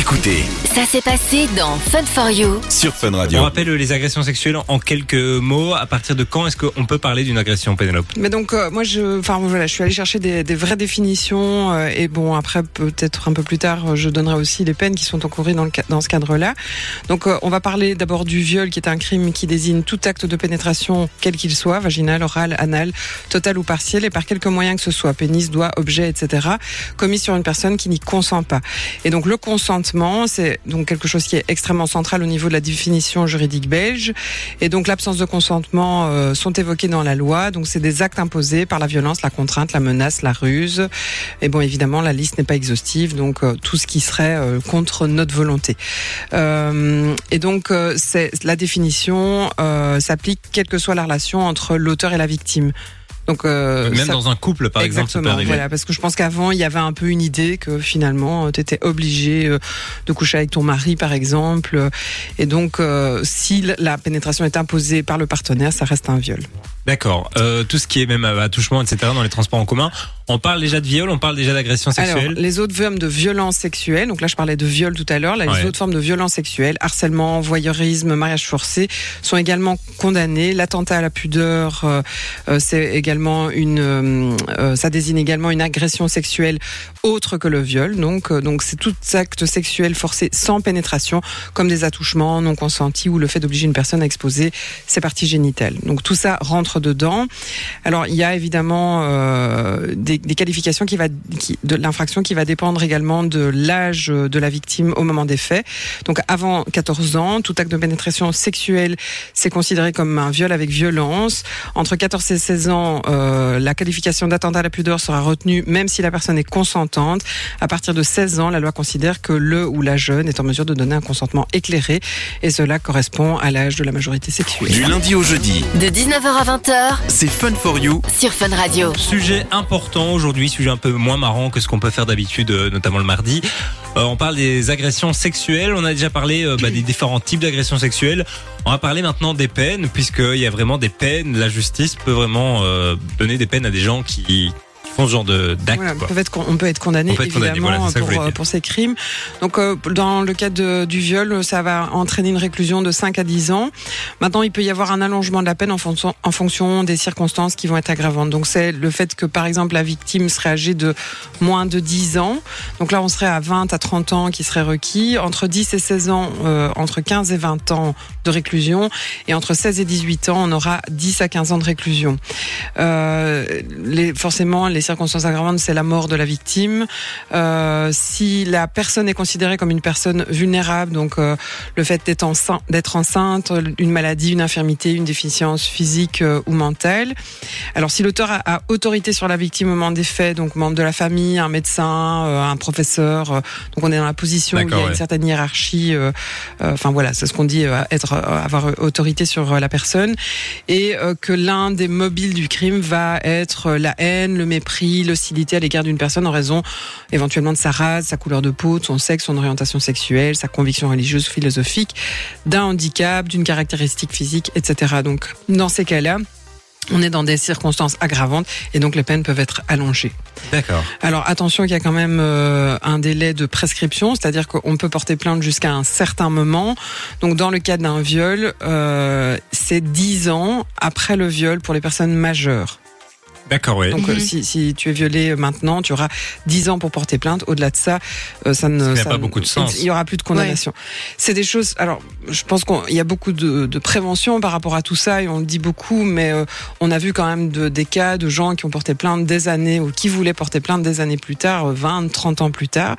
Écoutez Ça s'est passé dans Fun for You. sur Fun On Radio. rappelle euh, les agressions sexuelles en quelques mots. À partir de quand est-ce qu'on peut parler d'une agression, Pénélope? Mais donc euh, moi je, enfin voilà, je suis allée chercher des, des vraies définitions euh, et bon après peut-être un peu plus tard je donnerai aussi les peines qui sont encourues dans, le, dans ce cadre-là. Donc euh, on va parler d'abord du viol qui est un crime qui désigne tout acte de pénétration quel qu'il soit, vaginal, oral, anal, total ou partiel et par quelque moyen que ce soit, pénis, doigt, objet, etc. commis sur une personne qui n'y consent pas. Et donc le consentement c'est donc quelque chose qui est extrêmement central au niveau de la définition juridique belge. Et donc l'absence de consentement euh, sont évoqués dans la loi. Donc c'est des actes imposés par la violence, la contrainte, la menace, la ruse. Et bon, évidemment, la liste n'est pas exhaustive. Donc euh, tout ce qui serait euh, contre notre volonté. Et donc c'est la définition s'applique quelle que soit la relation entre l'auteur et la victime. Donc euh, Même ça- dans un couple, par exemple, ça peut Exactement, arriver. voilà, parce que je pense qu'avant, il y avait un peu une idée que finalement, tu étais obligé euh, de coucher avec ton mari, par exemple. euh, Et donc, euh, si la pénétration est imposée par le partenaire, ça reste un viol. D'accord. Euh, tout ce qui est même à- attouchement, etc., dans les transports en commun. On parle déjà de viol, on parle déjà d'agression Alors, sexuelle. les autres formes de violence sexuelle, donc là je parlais de viol tout à l'heure, là, les Ouais. autres formes de violence sexuelle, harcèlement, voyeurisme, mariage forcé, sont également condamnées. L'attentat à la pudeur, euh, euh, c'est également une, euh, ça désigne également une agression sexuelle autre que le viol. Donc, euh, donc c'est tout acte sexuel forcé sans pénétration, comme des attouchements non consentis ou le fait d'obliger une personne à exposer ses parties génitales. Donc tout ça rentre dedans. Alors il y a évidemment euh, des, des qualifications qui va qui, de l'infraction qui va dépendre également de l'âge de la victime au moment des faits. Donc avant 14 ans, tout acte de pénétration sexuelle c'est considéré comme un viol avec violence. Entre 14 et 16 ans, euh, la qualification d'attentat à la pudeur sera retenue même si la personne est consentante. À partir de 16 ans, la loi considère que le ou la jeune est en mesure de donner un consentement éclairé et cela correspond à l'âge de la majorité sexuelle. Du lundi au jeudi, De 19h à 20h c'est Fun for You. sur Fun Radio. Sujet important aujourd'hui, sujet un peu moins marrant que ce qu'on peut faire d'habitude, euh, notamment le mardi. Euh, on parle des agressions sexuelles. On a déjà parlé euh, bah, des différents types d'agressions sexuelles. On va parler maintenant des peines, puisqu'il y a vraiment des peines. La justice peut vraiment euh, donner des peines à des gens qui font ce genre d'actes. Voilà, on peut être condamné On peut être condamné, évidemment voilà, ça que je pour, euh, pour ces crimes. Donc euh, dans le cas de- du viol, ça va entraîner une réclusion de 5 à 10 ans. Maintenant, il peut y avoir un allongement de la peine en fonction, en fonction des circonstances qui vont être aggravantes. Donc c'est le fait que par exemple la victime serait âgée de moins de 10 ans. Donc là, on serait à 20 à 30 ans qui serait requis. Entre 10 et 16 ans, euh, entre 15 et 20 ans de réclusion. Et entre 16 et 18 ans, on aura 10 à 15 ans de réclusion. Euh, les, forcément, les circonstances aggravantes, c'est la mort de la victime. Euh, si la personne est considérée comme une personne vulnérable, donc euh, le fait d'être enceinte, enceinte, une maladie, une infirmité, une déficience physique euh, ou mentale. Alors, si l'auteur a, a autorité sur la victime au moment des faits, donc membre de la famille, un médecin, un professeur, donc on est dans la position où il y a une certaine hiérarchie. Enfin voilà, c'est ce qu'on dit, être, avoir autorité sur la personne, et que l'un des mobiles du crime va être la haine, le mépris, l'hostilité à l'égard d'une personne en raison éventuellement de sa race, sa couleur de peau, de son sexe, son orientation sexuelle, sa conviction religieuse ou philosophique, d'un handicap, d'une caractéristique physique, etc. Donc dans ces cas-là, on est dans des circonstances aggravantes et donc les peines peuvent être allongées. D'accord. Alors attention qu'il y a quand même euh, un délai de prescription, c'est-à-dire qu'on peut porter plainte jusqu'à un certain moment. Donc dans le cas d'un viol, euh, c'est 10 ans après le viol pour les personnes majeures. D'accord, oui. Donc euh, Mhm. si, si tu es violé maintenant, tu auras 10 ans pour porter plainte. Au-delà de ça, euh, ça ne Ça n'a ça pas ne- beaucoup de sens. Il y aura plus de condamnation. C'est des choses. Alors, je pense qu'il y a beaucoup de, de prévention par rapport à tout ça et on le dit beaucoup, mais euh, on a vu quand même de, des cas de gens qui ont porté plainte des années ou qui voulaient porter plainte des années plus tard, euh, 20, 30 ans plus tard.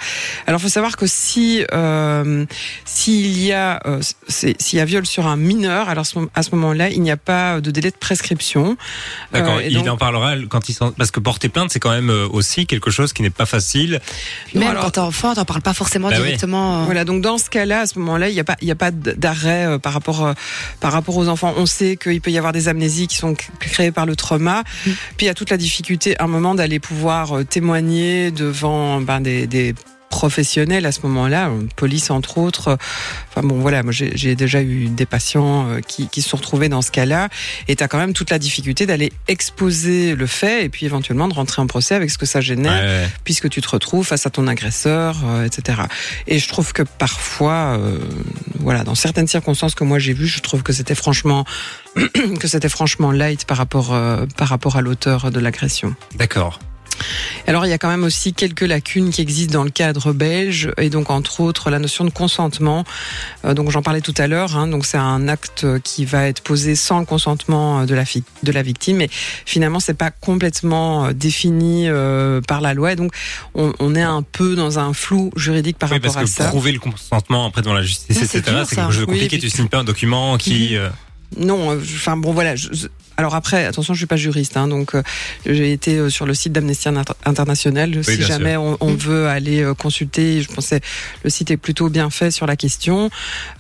Alors, il faut savoir que si euh, s'il y a euh, s'il y a viol sur un mineur, alors à ce moment-là, il n'y a pas de délai de prescription. D'accord. Euh, il donc- en parlera quand parce que porter plainte, c'est quand même euh, aussi quelque chose qui n'est pas facile. Même alors- quand t'es enfant, t'en parles pas forcément Bah directement. euh, Voilà, donc dans ce cas-là, à ce moment-là, il n'y a pas, il y a pas d'arrêt euh, par rapport, par rapport aux enfants. On sait qu'il peut y avoir des amnésies qui sont créées par le trauma. Mm. Puis il y a toute la difficulté, à un moment, d'aller pouvoir témoigner devant ben, des, des professionnel à ce moment-là, police entre autres. Enfin bon, voilà, moi j'ai déjà eu des patients euh, qui, qui se sont retrouvés dans ce cas-là, et tu as quand même toute la difficulté d'aller exposer le fait et puis éventuellement de rentrer en procès avec ce que ça génère Ouais, ouais. puisque tu te retrouves face à ton agresseur, euh, etc. Et je trouve que parfois, euh, voilà, dans certaines circonstances que moi j'ai vues, je trouve que c'était franchement que c'était franchement light par rapport euh, par rapport à l'auteur de l'agression. D'accord. Alors il y a quand même aussi quelques lacunes qui existent dans le cadre belge et donc entre autres la notion de consentement. Euh, donc j'en parlais tout à l'heure. hein, donc c'est un acte qui va être posé sans le consentement de la de la victime, mais finalement c'est pas complètement euh, défini euh, par la loi. Et donc on, on est un peu dans un flou juridique par Oui, parce rapport à que ça. prouver le consentement après devant la justice, etc., c'est quelque chose de Oui, compliqué. tu signes pas un document qui. euh, Non, euh, enfin bon voilà. je- alors après, attention, je suis pas juriste, hein, donc euh, j'ai été euh, sur le site d'Amnesty Inter- International. si jamais on, on Mm. veut aller consulter, je pensais le site est plutôt bien fait sur la question.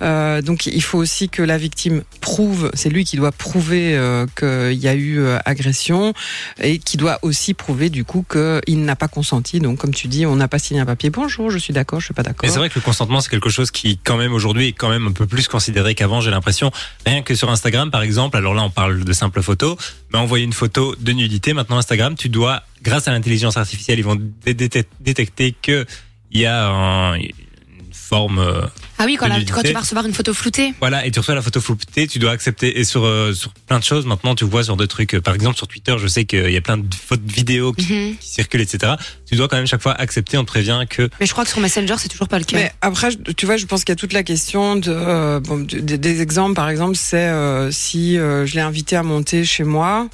Euh, donc il faut aussi que la victime prouve, c'est lui qui doit prouver euh, qu'il y a eu agression et qui doit aussi prouver du coup qu'il n'a pas consenti. Donc comme tu dis, on n'a pas signé un papier. Bonjour, je suis d'accord, je suis pas d'accord. Mais c'est vrai que le consentement, c'est quelque chose qui, quand même, aujourd'hui, est quand même un peu plus considéré qu'avant, j'ai l'impression. Rien que sur Instagram, par exemple, alors là, on parle de simples photos, mais envoyer une photo de nudité, maintenant, Instagram, tu dois, grâce à l'intelligence artificielle, ils vont dé- dé- détecter que il y a un- une forme, euh, Ah oui, quand, la- tu vas recevoir une photo floutée. voilà, et tu reçois la photo floutée, tu dois accepter. Et sur, euh, sur plein de choses, maintenant, tu vois sur des trucs, euh, par exemple, sur Twitter, je sais qu'il y a plein de photos vidéos qui, Mhm. qui circulent, etc. Tu dois quand même chaque fois accepter, on te prévient que Mais je crois que sur Messenger, c'est toujours pas le cas. Mais après, tu vois, je pense qu'il y a toute la question de euh, bon, des- des exemples. Par exemple, c'est euh, si euh, je l'ai invité à monter chez moi.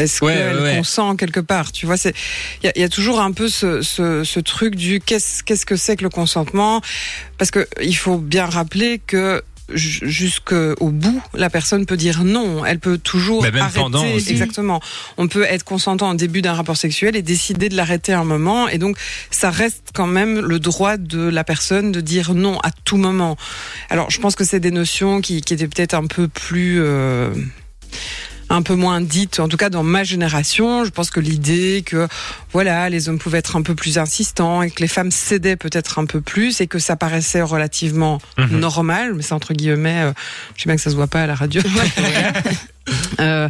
Est-ce Ouais, qu'elle ouais, ouais. consent quelque part Tu vois, c'est il y a, il y a toujours un peu ce, ce, ce truc du qu'est-ce qu'est-ce que c'est que le consentement? Parce que il faut bien rappeler que ju- jusqu'au bout, la personne peut dire non. Elle peut toujours Mais même arrêter. pendant aussi. Exactement. On peut être consentant au début d'un rapport sexuel et décider de l'arrêter un moment. Et donc, ça reste quand même le droit de la personne de dire non à tout moment. Alors, je pense que c'est des notions qui, qui étaient peut-être un peu plus... euh, un peu moins dites, en tout cas dans ma génération. Je pense que l'idée que voilà, les hommes pouvaient être un peu plus insistants et que les femmes cédaient peut-être un peu plus et que ça paraissait relativement Mhm. normal, mais c'est entre guillemets, euh, je sais bien que ça se voit pas à la radio. Euh,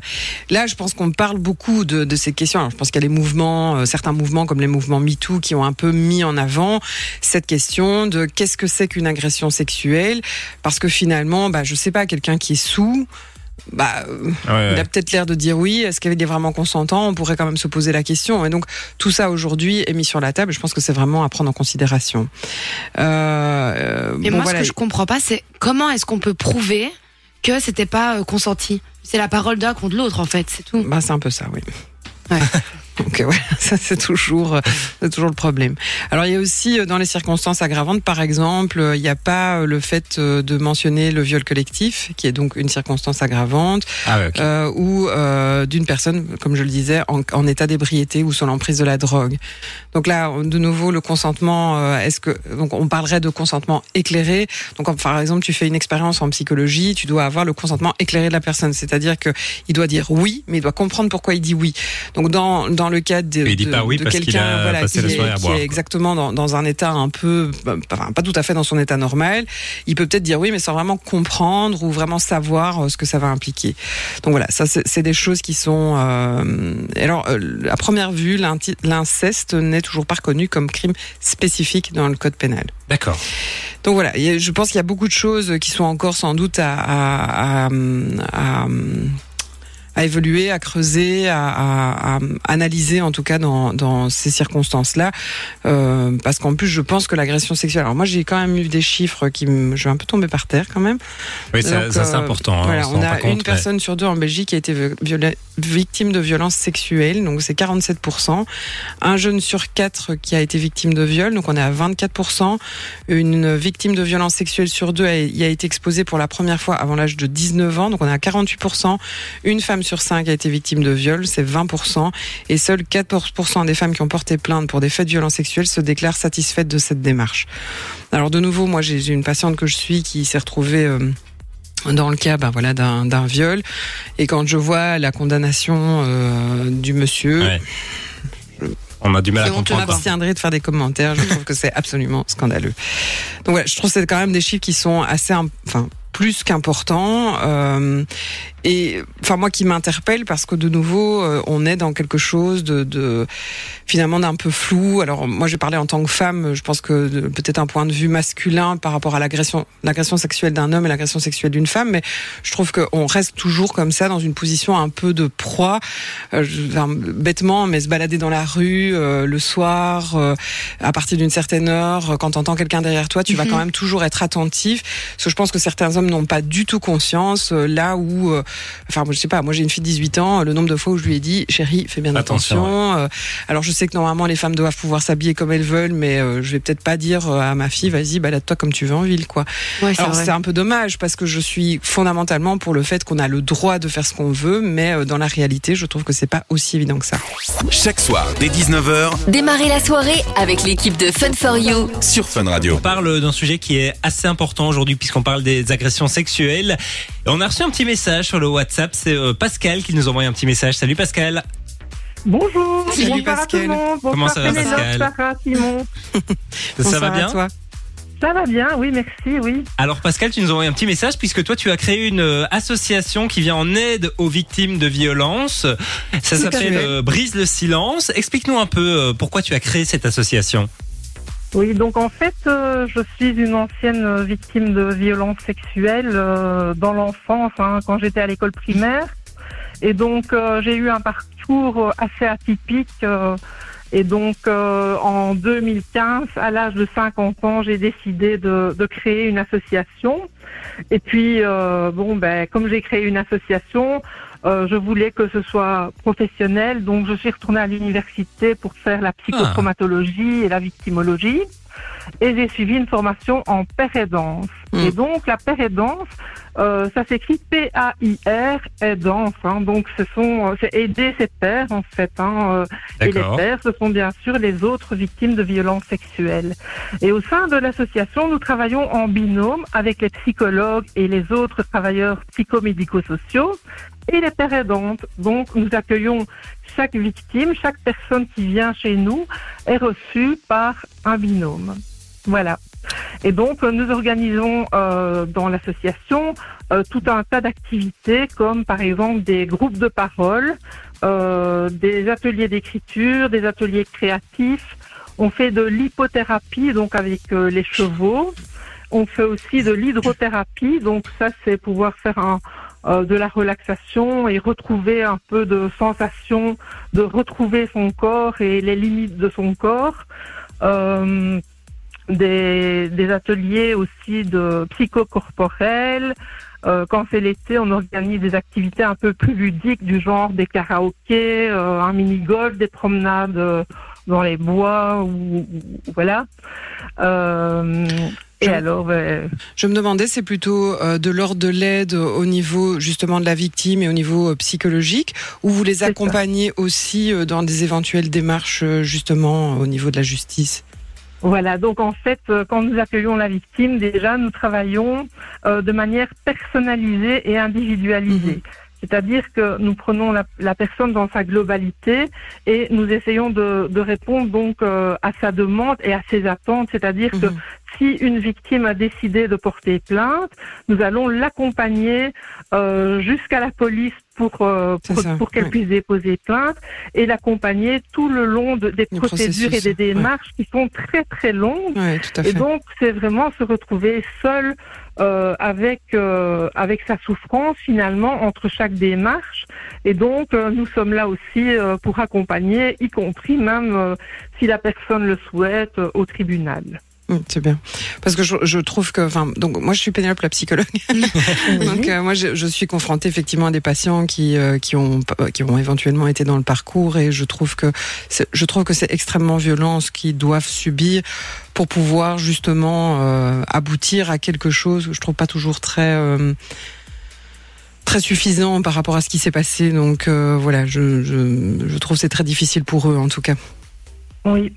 là, je pense qu'on parle beaucoup de, de ces questions. Alors, je pense qu'il y a les mouvements, euh, certains mouvements comme les mouvements MeToo qui ont un peu mis en avant cette question de qu'est-ce que c'est qu'une agression sexuelle, parce que finalement, bah, je sais pas, quelqu'un qui est sous. Bah, Ouais, il a peut-être l'air de dire oui. Est-ce qu'il est vraiment consentant On pourrait quand même se poser la question. Et donc tout ça aujourd'hui est mis sur la table. Je pense que c'est vraiment à prendre en considération. Euh, euh, Et bon, moi, voilà. ce que je comprends pas, c'est comment est-ce qu'on peut prouver que c'était pas euh, consenti? C'est la parole d'un contre l'autre, en fait, c'est tout. Bah, c'est un peu ça, oui. Ouais. Donc euh, voilà, ça c'est toujours, euh, c'est toujours le problème. Alors il y a aussi euh, dans les circonstances aggravantes, par exemple, il n'y a pas le fait de mentionner le viol collectif, qui est donc une circonstance aggravante, Ah ouais, euh, ou euh, d'une personne, comme je le disais, en, en état d'ébriété ou sous l'emprise de la drogue. Donc là, de nouveau, le consentement, euh, est-ce que donc on parlerait de consentement éclairé. Donc par exemple, tu fais une expérience en psychologie, tu dois avoir le consentement éclairé de la personne, c'est-à-dire que il doit dire oui, mais il doit comprendre pourquoi il dit oui. Donc dans dans le cas de, Mais il dit de, pas oui de parce qu'il quelqu'un a voilà, passé qui, la est, à qui boire, est quoi. exactement dans, dans un état un peu, enfin, pas tout à fait dans son état normal, il peut peut-être dire oui, mais sans vraiment comprendre ou vraiment savoir euh, ce que ça va impliquer. Donc voilà, ça c'est des choses qui sont. Euh, alors, euh, à première vue, l'inceste n'est toujours pas reconnu comme crime spécifique dans le code pénal. D'accord. Donc voilà, je pense qu'il y a beaucoup de choses qui sont encore sans doute à, à, à, à- à évoluer, à creuser, à, à- à analyser en tout cas dans, dans ces circonstances-là, Euh, parce qu'en plus je pense que l'agression sexuelle. Alors moi j'ai quand même eu des chiffres qui, me- je vais un peu tomber par terre quand même. Oui, ça, Donc, ça, c'est euh, important. hein, Voilà, on a compte, une mais- personne sur deux en Belgique qui a été viola- victime de violences sexuelles, donc c'est 47%. Un jeune sur quatre qui a été victime de viol, donc on est à 24%. Une victime de violences sexuelles sur deux a, y a été exposée pour la première fois avant l'âge de 19 ans, donc on est à 48%. Une femme sur cinq a été victime de viol, c'est 20%. Et seuls 14% des femmes qui ont porté plainte pour des faits de violences sexuelles se déclarent satisfaites de cette démarche. Alors de nouveau, moi j'ai une patiente que je suis qui s'est retrouvée... euh, dans le cas ben voilà d'un viol et quand je vois la condamnation euh, du monsieur Ouais. on a du mal à comprendre. quoi. m'abstiendrai de faire des commentaires. Je trouve que c'est absolument scandaleux. Donc ouais, je trouve que c'est quand même des chiffres qui sont assez, enfin, plus qu'importants. Euh, et enfin moi qui m'interpelle parce que de nouveau euh, on est dans quelque chose de, de finalement d'un peu flou. Alors moi je vais parler en tant que femme, je pense que peut-être un point de vue masculin par rapport à l'agression l'agression sexuelle d'un homme et l'agression sexuelle d'une femme, mais je trouve qu'on reste toujours comme ça dans une position un peu de proie, euh, enfin, bêtement, mais se balader dans la rue euh, le soir euh, à partir d'une certaine heure, quand t'entends quelqu'un derrière toi, tu vas Mhm. quand même toujours être attentif. Parce que je pense que certains hommes n'ont pas du tout conscience euh, là où euh, Enfin, je sais pas. Moi, j'ai une fille de 18 ans. Le nombre de fois où je lui ai dit, chérie, fais bien Attention, attention. Euh, alors, je sais que normalement, les femmes doivent pouvoir s'habiller comme elles veulent, mais euh, je vais peut-être pas dire à ma fille, vas-y, balade-toi comme tu veux en ville, quoi. Ouais, Alors, c'est un peu dommage parce que je suis fondamentalement pour le fait qu'on a le droit de faire ce qu'on veut, mais euh, dans la réalité, je trouve que c'est pas aussi évident que ça. Chaque soir, dès 19h, Démarrez la soirée avec l'équipe de Fun for You. sur Fun Radio. On parle d'un sujet qui est assez important aujourd'hui puisqu'on parle des agressions sexuelles. Et on a reçu un petit message sur le WhatsApp. C'est euh, Pascal qui nous envoie un petit message. Salut Pascal. Bonjour, Salut, bonsoir Pascal. à tout le monde. Bonsoir Comment ça va, Pascal Sarah, Simon. Ça Bonsoir va à bien toi. Ça va bien, oui, merci, oui. Alors Pascal, tu nous envoies un petit message puisque toi tu as créé une euh, association qui vient en aide aux victimes de violences. Ça s'appelle euh, Brise le silence. Explique-nous un peu euh, pourquoi tu as créé cette association. Oui, donc en fait, euh, je suis une ancienne victime de violences sexuelles euh, dans l'enfance, hein, quand j'étais à l'école primaire. Et donc, euh, j'ai eu un parcours assez atypique. euh, et donc, euh, en 2015, à l'âge de 50 ans, j'ai décidé de, de créer une association. Et puis, euh, bon, ben, comme j'ai créé une association, euh, je voulais que ce soit professionnel. Donc, je suis retournée à l'université pour faire la psychotraumatologie et la victimologie. Et j'ai suivi une formation en paire-aidance. Mm. Et donc, la paire-aidance, euh, ça s'écrit P-A-I-R, aidance. Hein. Donc, ce sont, euh, c'est aider ses pairs, en fait. Hein. euh, et les pairs, ce sont bien sûr les autres victimes de violences sexuelles. Et au sein de l'association, nous travaillons en binôme avec les psychologues et les autres travailleurs psychomédico-sociaux et les pères aidantes. Donc, nous accueillons chaque victime, chaque personne qui vient chez nous est reçue par un binôme. Voilà. Et donc, nous organisons euh, dans l'association euh, tout un tas d'activités, comme par exemple des groupes de parole, euh, des ateliers d'écriture, des ateliers créatifs. On fait de l'hypothérapie, donc avec euh, les chevaux. On fait aussi de l'hydrothérapie, donc ça c'est pouvoir faire un, euh, de la relaxation et retrouver un peu de sensation, de retrouver son corps et les limites de son corps. Euh, des, des ateliers aussi de psychocorporel. Euh, quand c'est l'été, on organise des activités un peu plus ludiques du genre des karaokés, euh, un mini-golf, des promenades euh, dans les bois ou, ou- voilà. Euh, et Je- alors, ben, Je me demandais, c'est plutôt de l'ordre de l'aide au niveau justement de la victime et au niveau psychologique, ou vous les ça. accompagnez aussi dans des éventuelles démarches justement au niveau de la justice? Voilà, donc en fait, euh, quand nous accueillons la victime, déjà, nous travaillons euh, de manière personnalisée et individualisée. Mhm. C'est-à-dire que nous prenons la, la personne dans sa globalité et nous essayons de, de répondre donc euh, à sa demande et à ses attentes. C'est-à-dire que Mhm. Si une victime a décidé de porter plainte, nous allons l'accompagner euh, jusqu'à la police pour, euh, pour, pour qu'elle ouais. puisse déposer plainte et l'accompagner tout le long de- des Du procédures et des ouais. démarches qui sont très très longues. À Et donc, c'est vraiment se retrouver seul euh, avec euh, avec sa souffrance finalement entre chaque démarche. Et donc, euh, nous sommes là aussi euh, pour accompagner, y compris même euh, si la personne le souhaite, euh, au tribunal. Mm, C'est bien. Parce que je, je trouve que, enfin, donc moi je suis Pénélope la psychologue. donc euh, moi je, je suis confrontée effectivement à des patients qui euh, qui ont qui ont éventuellement été dans le parcours et je trouve que c'est- je trouve que c'est extrêmement violent ce qu'ils doivent subir pour pouvoir justement euh, aboutir à quelque chose que je trouve pas toujours très euh, très suffisant par rapport à ce qui s'est passé. Donc euh, voilà, je, je, je trouve que c'est très difficile pour eux en tout cas. Oui.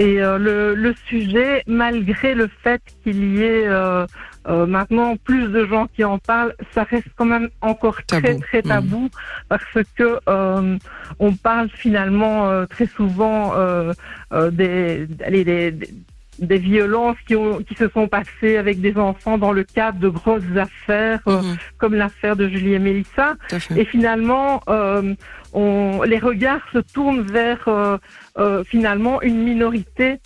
Et euh, le, le sujet, malgré le fait qu'il y ait euh, euh, maintenant, plus de gens qui en parlent, ça reste quand même encore très Tabou. très tabou parce que euh, on parle finalement euh, très souvent euh, euh, des, allez, des, des- des violences qui, ont, qui se sont passées avec des enfants dans le cadre de grosses affaires, euh, Mhm, comme l'affaire de Julie et Mélissa. Et finalement, euh, on, les regards se tournent vers euh, euh, finalement une minorité.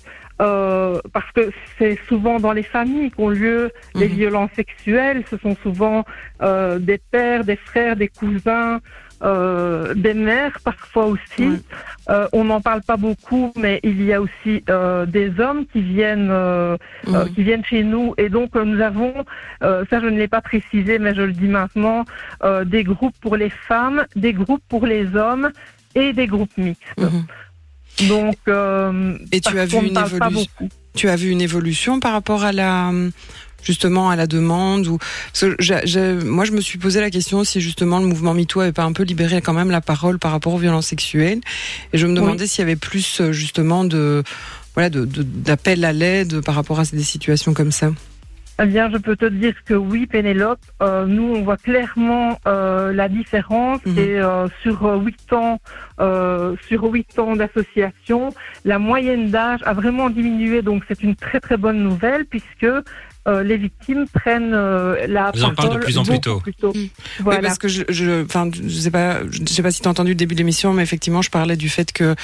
Euh, parce que c'est souvent dans les familles qu'ont lieu les Mhm. violences sexuelles. Ce sont souvent euh, des pères, des frères, des cousins, euh, des mères parfois aussi. On n'en parle pas beaucoup, mais il y a aussi des hommes qui viennent Mhm. qui viennent chez nous. Et donc, nous avons, ça je ne l'ai pas précisé, mais je le dis maintenant, des groupes pour les femmes, des groupes pour les hommes et des groupes mixtes. Mhm. Donc, euh, Et tu as vu une évolution beaucoup. Tu as vu une évolution par rapport à la justement à la demande ou parce que moi je me suis posé la question si justement le mouvement MeToo avait pas un peu libéré quand même la parole par rapport aux violences sexuelles et je me demandais s'il y avait plus euh, justement de voilà de de- d'appels à l'aide par rapport à des situations comme ça. Eh bien, je peux te dire que oui, Pénélope, euh, nous, on voit clairement euh, la différence Mhm. et euh, sur euh, huit ans, euh, sur huit ans d'association, la moyenne d'âge a vraiment diminué. Donc, c'est une très très bonne nouvelle puisque euh, les victimes prennent euh, la Vous en parlez de plus en plus tôt. plus Mm. Voilà. Oui, parce que je, je, enfin, je sais pas, je sais pas si tu as entendu le début de l'émission, mais effectivement, je parlais du fait que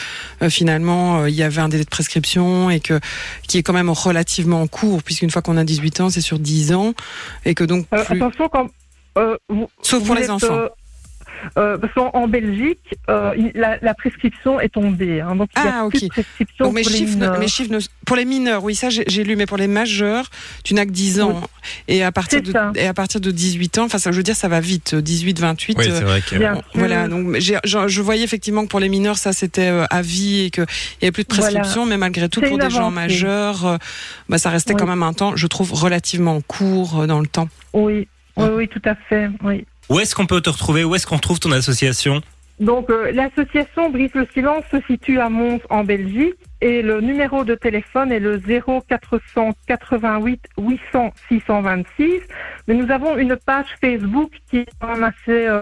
euh, finalement, euh, il y avait un délai de prescription et que qui est quand même relativement court, puisqu'une fois qu'on a 18 ans, c'est sur 10 ans, et que donc Euh, plus, attention quand euh, vous, sauf pour vous les êtes, enfants. Euh, euh, parce qu'en en Belgique, euh, la, la prescription est tombée. Hein, donc il y a Ah, plus ok. de prescription Donc mes pour les chiffres, ne- mineurs. mes chiffres ne- pour les mineurs, oui, ça j'ai lu, mais pour les majeurs, tu n'as que 10 ans. Et à partir de ça. et à partir de 18 ans, enfin ça, je veux dire, ça va vite, 18, 28. Oui, euh, c'est vrai que. Bon. Voilà, donc je, je voyais effectivement que pour les mineurs, ça c'était euh, à vie et qu'il n'y avait plus de prescription, mais malgré tout, pour des gens majeurs, euh, bah, ça restait Oui. quand même un temps, je trouve, relativement court euh, dans le temps. Oui, oui, Hein. oui, tout à fait. Oui. Où est-ce qu'on peut te retrouver? Où est-ce qu'on trouve ton association? Donc euh, l'association Brise le silence se situe à Mons en Belgique et le numéro de téléphone est le 0488 800 626. Mais nous avons une page Facebook qui est quand même assez euh,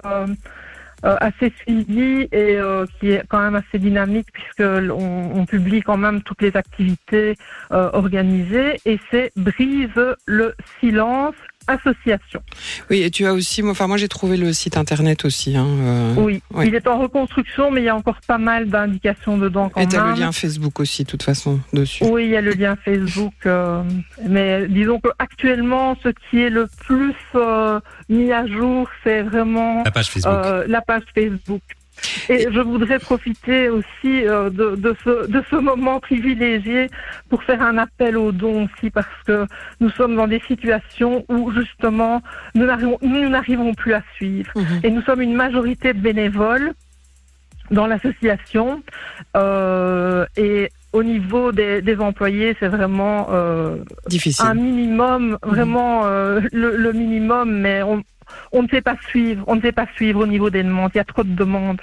euh, assez suivie et qui est quand même assez dynamique puisque on, on publie quand même toutes les activités organisées. Et c'est Brise le silence association. Oui, et tu as aussi, enfin moi j'ai trouvé le site internet aussi. Hein, euh, Oui, Ouais. il est en reconstruction, mais il y a encore pas mal d'indications dedans quand et tu as même. le lien Facebook aussi, de toute façon, dessus. Oui, il y a le lien Facebook, euh, mais disons que actuellement, ce qui est le plus euh, mis à jour, c'est vraiment La page Facebook. euh, la page Facebook. Et je voudrais profiter aussi euh, de, de, ce, de ce moment privilégié pour faire un appel aux dons aussi, parce que nous sommes dans des situations où justement nous n'arrivons, plus à suivre. Mhm. Et nous sommes une majorité de bénévoles dans l'association. Euh, et au niveau des, des employés, c'est vraiment euh, Difficile. un minimum, vraiment euh, le, le minimum, mais on, on ne sait pas suivre, on ne sait pas suivre au niveau des demandes. Il y a trop de demandes.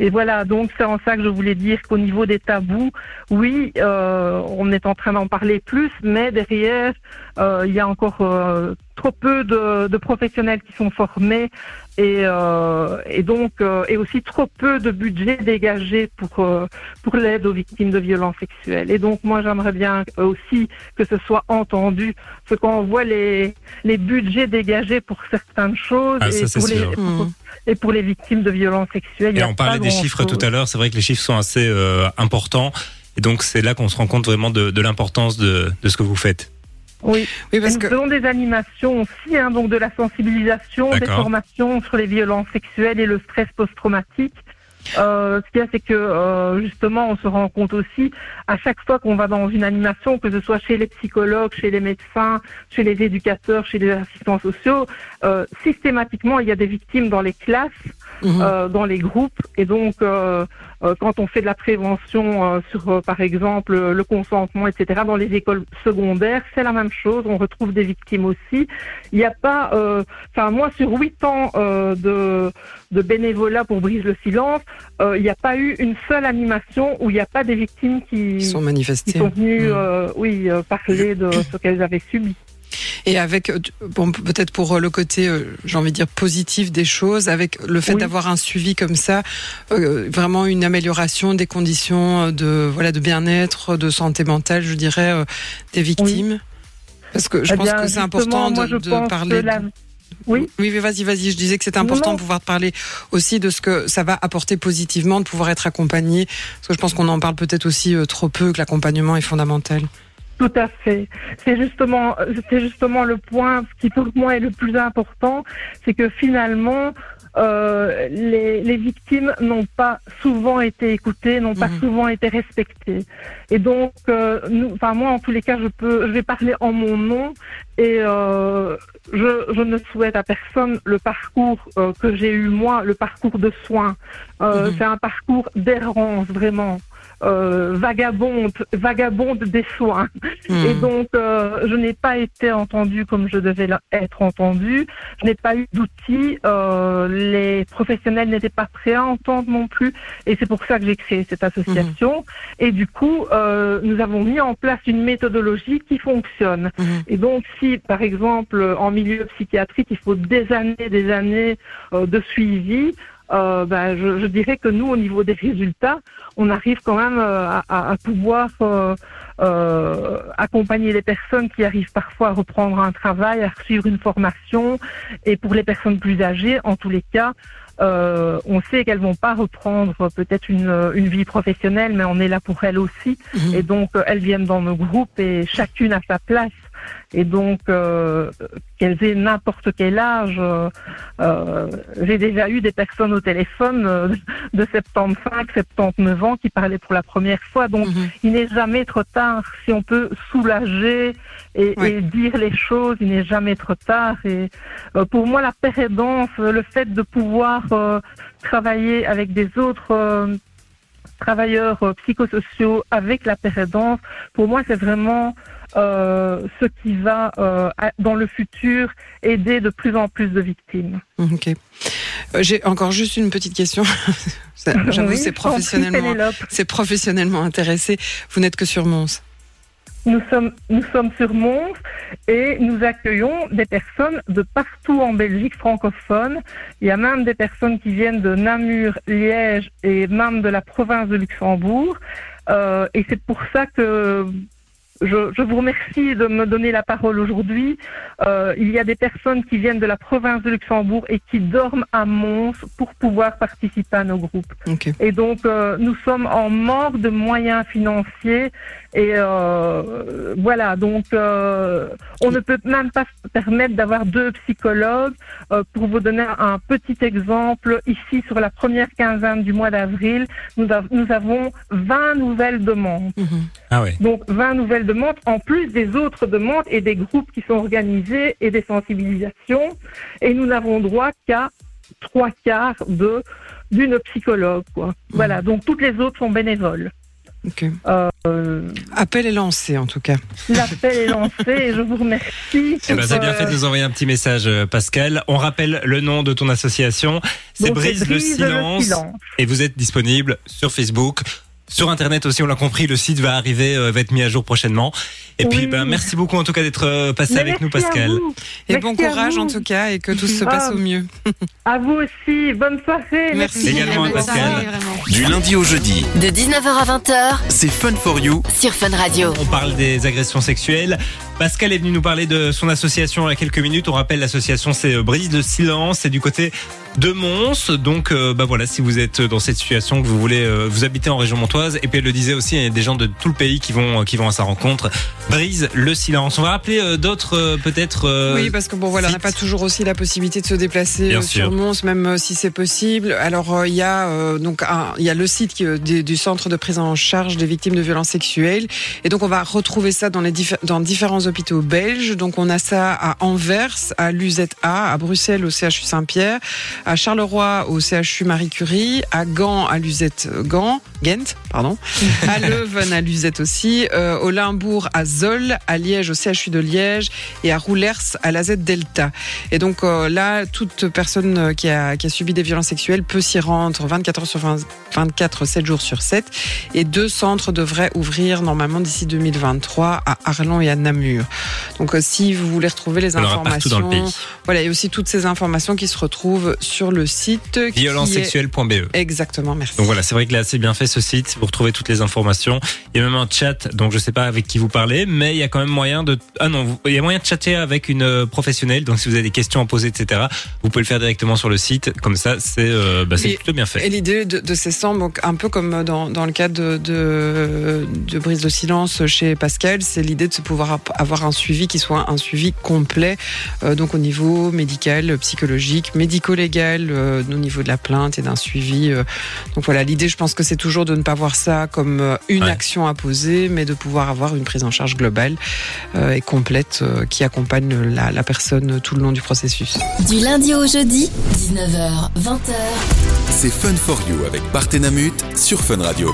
Et voilà, donc c'est en ça que je voulais dire qu'au niveau des tabous, oui, euh, on est en train d'en parler plus, mais derrière, euh, il y a encore euh, trop peu de, de professionnels qui sont formés et, euh, et donc et aussi trop peu de budget dégagé pour pour l'aide aux victimes de violences sexuelles. Et donc moi j'aimerais bien aussi que ce soit entendu, parce que quand on voit les les budgets dégagés pour certaines choses Ah, et, ça, pour les, sûr. pour- et pour les victimes de violences sexuelles, Et on parlait des chiffres tout à l'heure, c'est vrai que les chiffres sont assez importants. Et donc c'est là qu'on se rend compte vraiment de, de l'importance de, de ce que vous faites. Oui. Oui, parce nous que faisons des animations aussi, hein, donc de la sensibilisation, des formations sur les violences sexuelles et le stress post-traumatique. Euh, ce qu'il y a, c'est que euh, justement, on se rend compte aussi à chaque fois qu'on va dans une animation, que ce soit chez les psychologues, chez les médecins, chez les éducateurs, chez les assistants sociaux, euh, systématiquement, il y a des victimes dans les classes Euh, dans les groupes. Et donc, euh, euh, quand on fait de la prévention euh, sur, euh, par exemple, le consentement, etc., dans les écoles secondaires, c'est la même chose. On retrouve des victimes aussi. Il n'y a pas, euh, enfin, moi, sur huit ans euh, de, de bénévolat pour Brise le silence, euh, il n'y a pas eu une seule animation où il n'y a pas des victimes qui, ils sont qui manifestés. sont venues, euh, oui, euh, parler de ce qu'elles avaient subi. Et avec, euh, bon, peut-être pour euh, le côté, euh, j'ai envie de dire, positif des choses, avec le fait Oui. d'avoir un suivi comme ça, euh, vraiment une amélioration des conditions de, voilà, de bien-être, de santé mentale, je dirais, euh, des victimes. Parce que je Eh pense bien, que c'est important moi, de, parler. la- Oui. Oui, mais vas-y, vas-y. Je disais que c'était important Non. de pouvoir parler aussi de ce que ça va apporter positivement, de pouvoir être accompagné. Parce que je pense qu'on en parle peut-être aussi trop peu, que l'accompagnement est fondamental. Tout à fait. C'est justement, c'est justement le point qui pour moi est le plus important, c'est que finalement, euh, les, les victimes n'ont pas souvent été écoutées, n'ont pas Mhm. souvent été respectées. Et donc, euh, nous, enfin moi, en tous les cas, je peux, je vais parler en mon nom et euh, je, je ne souhaite à personne le parcours euh, que j'ai eu moi, le parcours de soins. Euh, Mhm. C'est un parcours d'errance vraiment. Euh, vagabonde, vagabonde des soins. Et Hmm. donc, euh, je n'ai pas été entendue comme je devais être entendue. Je n'ai pas eu d'outils. Euh, les professionnels n'étaient pas prêts à entendre non plus. Et c'est pour ça que j'ai créé cette association. Et du coup, euh, nous avons mis en place une méthodologie qui fonctionne. Mhm. Et donc, si, par exemple, en milieu psychiatrique, il faut des années, des années euh, de suivi, euh, ben, je, je dirais que nous, au niveau des résultats, on arrive quand même euh, à, à- à pouvoir euh, euh, accompagner les personnes qui arrivent parfois à reprendre un travail, à suivre une formation. Et pour les personnes plus âgées, en tous les cas, euh, on sait qu'elles vont pas reprendre euh, peut-être une, euh, une vie professionnelle, mais on est là pour elles aussi. Mhm. Et donc, elles viennent dans nos groupes et chacune a sa place. Et donc, euh, qu'elles aient n'importe quel âge, euh, euh, j'ai déjà eu des personnes au téléphone euh, de 75, 79 ans qui parlaient pour la première fois. Donc, Mhm. il n'est jamais trop tard. Si on peut soulager et, Oui. et dire les choses, il n'est jamais trop tard. Et euh, pour moi, la pérédance, le fait de pouvoir euh, travailler avec des autres euh, travailleurs euh, psychosociaux avec la pérédance, pour moi, c'est vraiment euh, ce qui va, euh, dans le futur, aider de plus en plus de victimes. Ok. Euh, J'ai encore juste une petite question. J'avoue, Oui, c'est professionnellement, professionnellement intéressé. Vous n'êtes que sur Mons. Nous sommes, nous sommes sur Mons et nous accueillons des personnes de partout en Belgique francophone. Il y a même des personnes qui viennent de Namur, Liège et même de la province de Luxembourg. Euh, et c'est pour ça que je, je vous remercie de me donner la parole aujourd'hui. Euh, il y a des personnes qui viennent de la province de Luxembourg et qui dorment à Mons pour pouvoir participer à nos groupes. Et donc, euh, nous sommes en manque de moyens financiers. Et euh, voilà, donc euh, on ne peut même pas se permettre d'avoir deux psychologues. Euh, pour vous donner un petit exemple, ici, sur la première quinzaine du mois d'avril, nous, av- nous avons 20 nouvelles demandes. Mhm. Ah. Donc 20 nouvelles demandes, en plus des autres demandes et des groupes qui sont organisés et des sensibilisations. Et nous n'avons droit qu'à trois quarts de d'une psychologue. Quoi. Voilà, donc toutes les autres sont bénévoles. Euh, Appel est lancé en tout cas. L'appel est lancé et je vous remercie. Eh ben, t'as bien Euh, fait de nous envoyer un petit message, euh, Pascal. On rappelle le nom de ton association. C'est Brise, le, silence. Et vous êtes disponible sur Facebook. Sur Internet aussi, on l'a compris, le site va arriver, euh, va être mis à jour prochainement. Et puis, Oui. ben, merci beaucoup en tout cas d'être euh, passé Mais avec nous, Pascal. Et Merci bon courage en tout cas et que tout se passe Ah. au mieux. À vous aussi. Bonne soirée. Merci. Également à Pascal. Du lundi au jeudi, De 19h à 20h c'est Fun for You. sur Fun Radio. On parle des agressions sexuelles. Pascal est venu nous parler de son association il y a quelques minutes. On rappelle l'association c'est euh, Brise de silence, c'est du côté de Mons. Donc euh, bah voilà, si vous êtes dans cette situation que vous voulez euh, vous habiter en région montoise et puis elle le disait aussi, il y a des gens de tout le pays qui vont qui vont à sa rencontre. Brise le silence. On va rappeler euh, d'autres euh, peut-être euh, oui, parce que bon voilà, on n'a pas toujours aussi la possibilité de se déplacer euh, sur Mons, même euh, si c'est possible. Alors euh, il y a euh, donc un- il y a le site qui, euh, du, du centre de prise en charge des victimes de violences sexuelles, et donc on va retrouver ça dans les diffé- dans différents hôpitaux belges. Donc on a ça à Anvers, à l'UZA, à Bruxelles au CHU Saint-Pierre, à Charleroi au CHU Marie Curie, à Gand à Luzette Gand, Ghent, pardon, à Leuven à Luzette aussi, euh, au Limbourg à Zoll, à Liège au CHU de Liège et à Roulers à la Z Delta. Et donc euh, là, toute personne qui a, qui a subi des violences sexuelles peut s'y rendre 24 heures sur 20, 24, 7 jours sur 7. Et deux centres devraient ouvrir normalement d'ici 2023 à Arlon et à Namur. Donc euh, si vous voulez retrouver les le informations, pays. voilà, et aussi toutes ces informations qui se retrouvent sur le site. est- Violencesexuelle.be. Exactement, merci. Donc voilà, c'est vrai qu'il est assez bien fait ce site. Vous retrouvez toutes les informations. Il y a même un chat, donc je sais pas avec qui vous parlez, mais il y a quand même moyen de. Ah non, il y a moyen de chatter avec une euh, professionnelle. Donc si vous avez des questions à poser, etc., vous pouvez le faire directement sur le site. Comme ça, c'est euh, bah, Et- plutôt bien Et fait. l'idée de, de ces centres, donc un peu comme dans, dans le cas de, de, de Brise de silence chez Pascal, c'est l'idée de se pouvoir avoir un suivi qui soit un suivi complet, euh, donc au niveau médical, psychologique, médico-légal, euh, au niveau de la plainte et d'un suivi. euh. donc voilà, l'idée, je pense que c'est toujours de ne pas voir ça comme euh, une Ouais. action à poser, mais de pouvoir avoir une prise en charge globale euh, et complète euh, qui accompagne la, la personne tout le long du processus. Du lundi au jeudi, 19h, 20h. C'est Fun for You avec Partenamut sur Fun Radio.